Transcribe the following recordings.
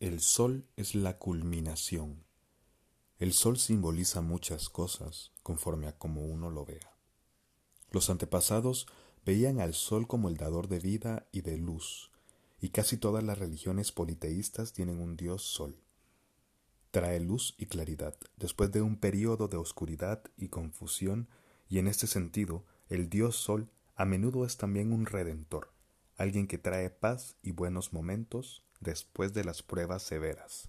El sol es la culminación. El sol simboliza muchas cosas conforme a como uno lo vea. Los antepasados veían al sol como el dador de vida y de luz, y casi todas las religiones politeístas tienen un dios sol. Trae luz y claridad después de un periodo de oscuridad y confusión, y en este sentido, el dios sol a menudo es también un redentor, alguien que trae paz y buenos momentos después de las pruebas severas.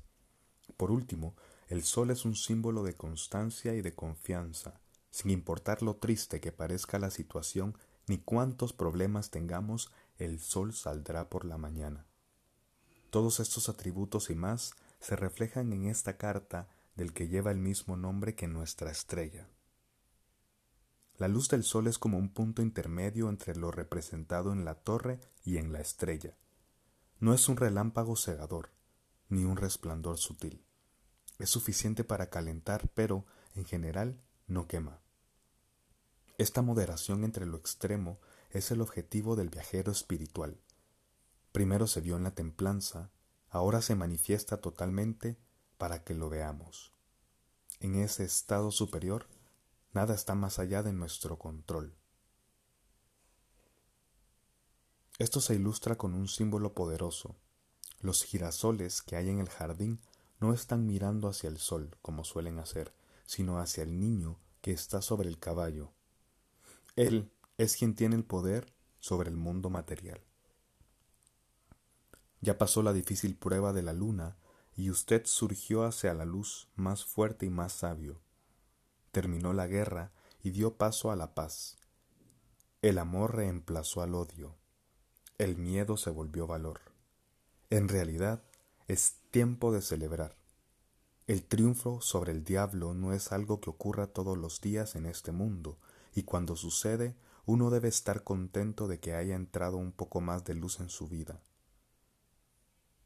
Por último, el sol es un símbolo de constancia y de confianza, sin importar lo triste que parezca la situación ni cuántos problemas tengamos, el sol saldrá por la mañana. Todos estos atributos y más se reflejan en esta carta del que lleva el mismo nombre que nuestra estrella. La luz del sol es como un punto intermedio entre lo representado en la torre y en la estrella. No es un relámpago cegador, ni un resplandor sutil. Es suficiente para calentar, pero, en general, no quema. Esta moderación entre lo extremo es el objetivo del viajero espiritual. Primero se vio en la templanza, ahora se manifiesta totalmente para que lo veamos. En ese estado superior, nada está más allá de nuestro control. Esto se ilustra con un símbolo poderoso. Los girasoles que hay en el jardín no están mirando hacia el sol, como suelen hacer, sino hacia el niño que está sobre el caballo. Él es quien tiene el poder sobre el mundo material. Ya pasó la difícil prueba de la luna y usted surgió hacia la luz más fuerte y más sabio. Terminó la guerra y dio paso a la paz. El amor reemplazó al odio el miedo se volvió valor. En realidad, es tiempo de celebrar. El triunfo sobre el diablo no es algo que ocurra todos los días en este mundo, y cuando sucede, uno debe estar contento de que haya entrado un poco más de luz en su vida.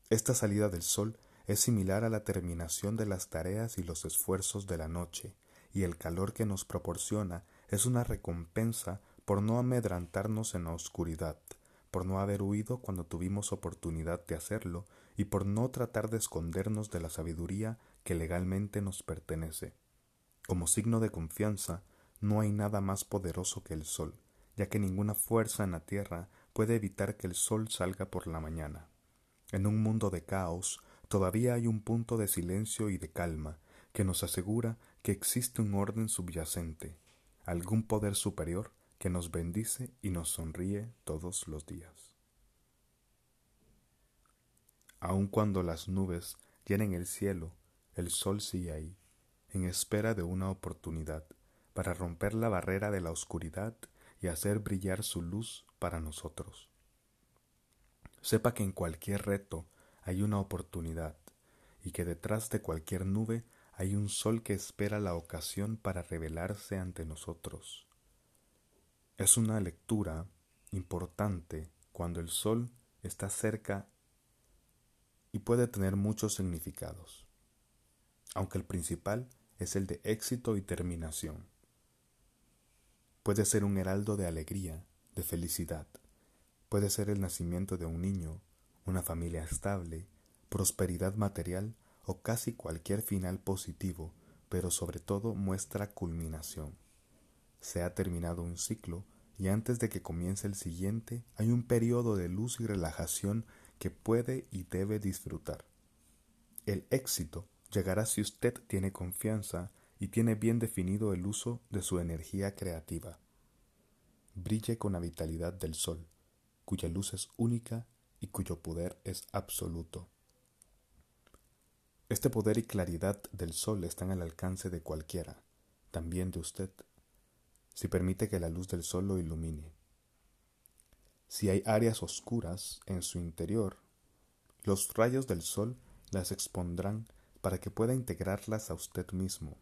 Esta salida del sol es similar a la terminación de las tareas y los esfuerzos de la noche, y el calor que nos proporciona es una recompensa por no amedrantarnos en la oscuridad, por no haber huido cuando tuvimos oportunidad de hacerlo y por no tratar de escondernos de la sabiduría que legalmente nos pertenece. Como signo de confianza, no hay nada más poderoso que el sol, ya que ninguna fuerza en la tierra puede evitar que el sol salga por la mañana. En un mundo de caos, todavía hay un punto de silencio y de calma que nos asegura que existe un orden subyacente, algún poder superior que nos bendice y nos sonríe todos los días. Aun cuando las nubes llenen el cielo, el sol sigue ahí, en espera de una oportunidad para romper la barrera de la oscuridad y hacer brillar su luz para nosotros. Sepa que en cualquier reto hay una oportunidad y que detrás de cualquier nube hay un sol que espera la ocasión para revelarse ante nosotros. Es una lectura importante cuando el sol está cerca y puede tener muchos significados, aunque el principal es el de éxito y terminación. Puede ser un heraldo de alegría, de felicidad, puede ser el nacimiento de un niño, una familia estable, prosperidad material o casi cualquier final positivo, pero sobre todo muestra culminación se ha terminado un ciclo y antes de que comience el siguiente hay un periodo de luz y relajación que puede y debe disfrutar. El éxito llegará si usted tiene confianza y tiene bien definido el uso de su energía creativa. Brille con la vitalidad del sol, cuya luz es única y cuyo poder es absoluto. Este poder y claridad del sol están al alcance de cualquiera, también de usted si permite que la luz del sol lo ilumine. Si hay áreas oscuras en su interior, los rayos del sol las expondrán para que pueda integrarlas a usted mismo.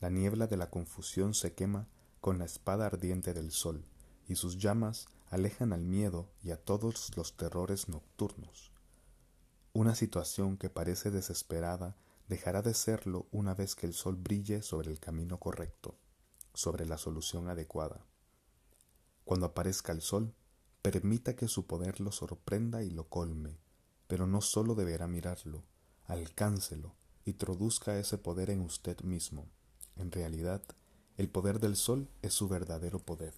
La niebla de la confusión se quema con la espada ardiente del sol, y sus llamas alejan al miedo y a todos los terrores nocturnos. Una situación que parece desesperada dejará de serlo una vez que el sol brille sobre el camino correcto sobre la solución adecuada. Cuando aparezca el sol, permita que su poder lo sorprenda y lo colme. pero no solo deberá mirarlo, alcáncelo y traduzca ese poder en usted mismo. En realidad, el poder del sol es su verdadero poder.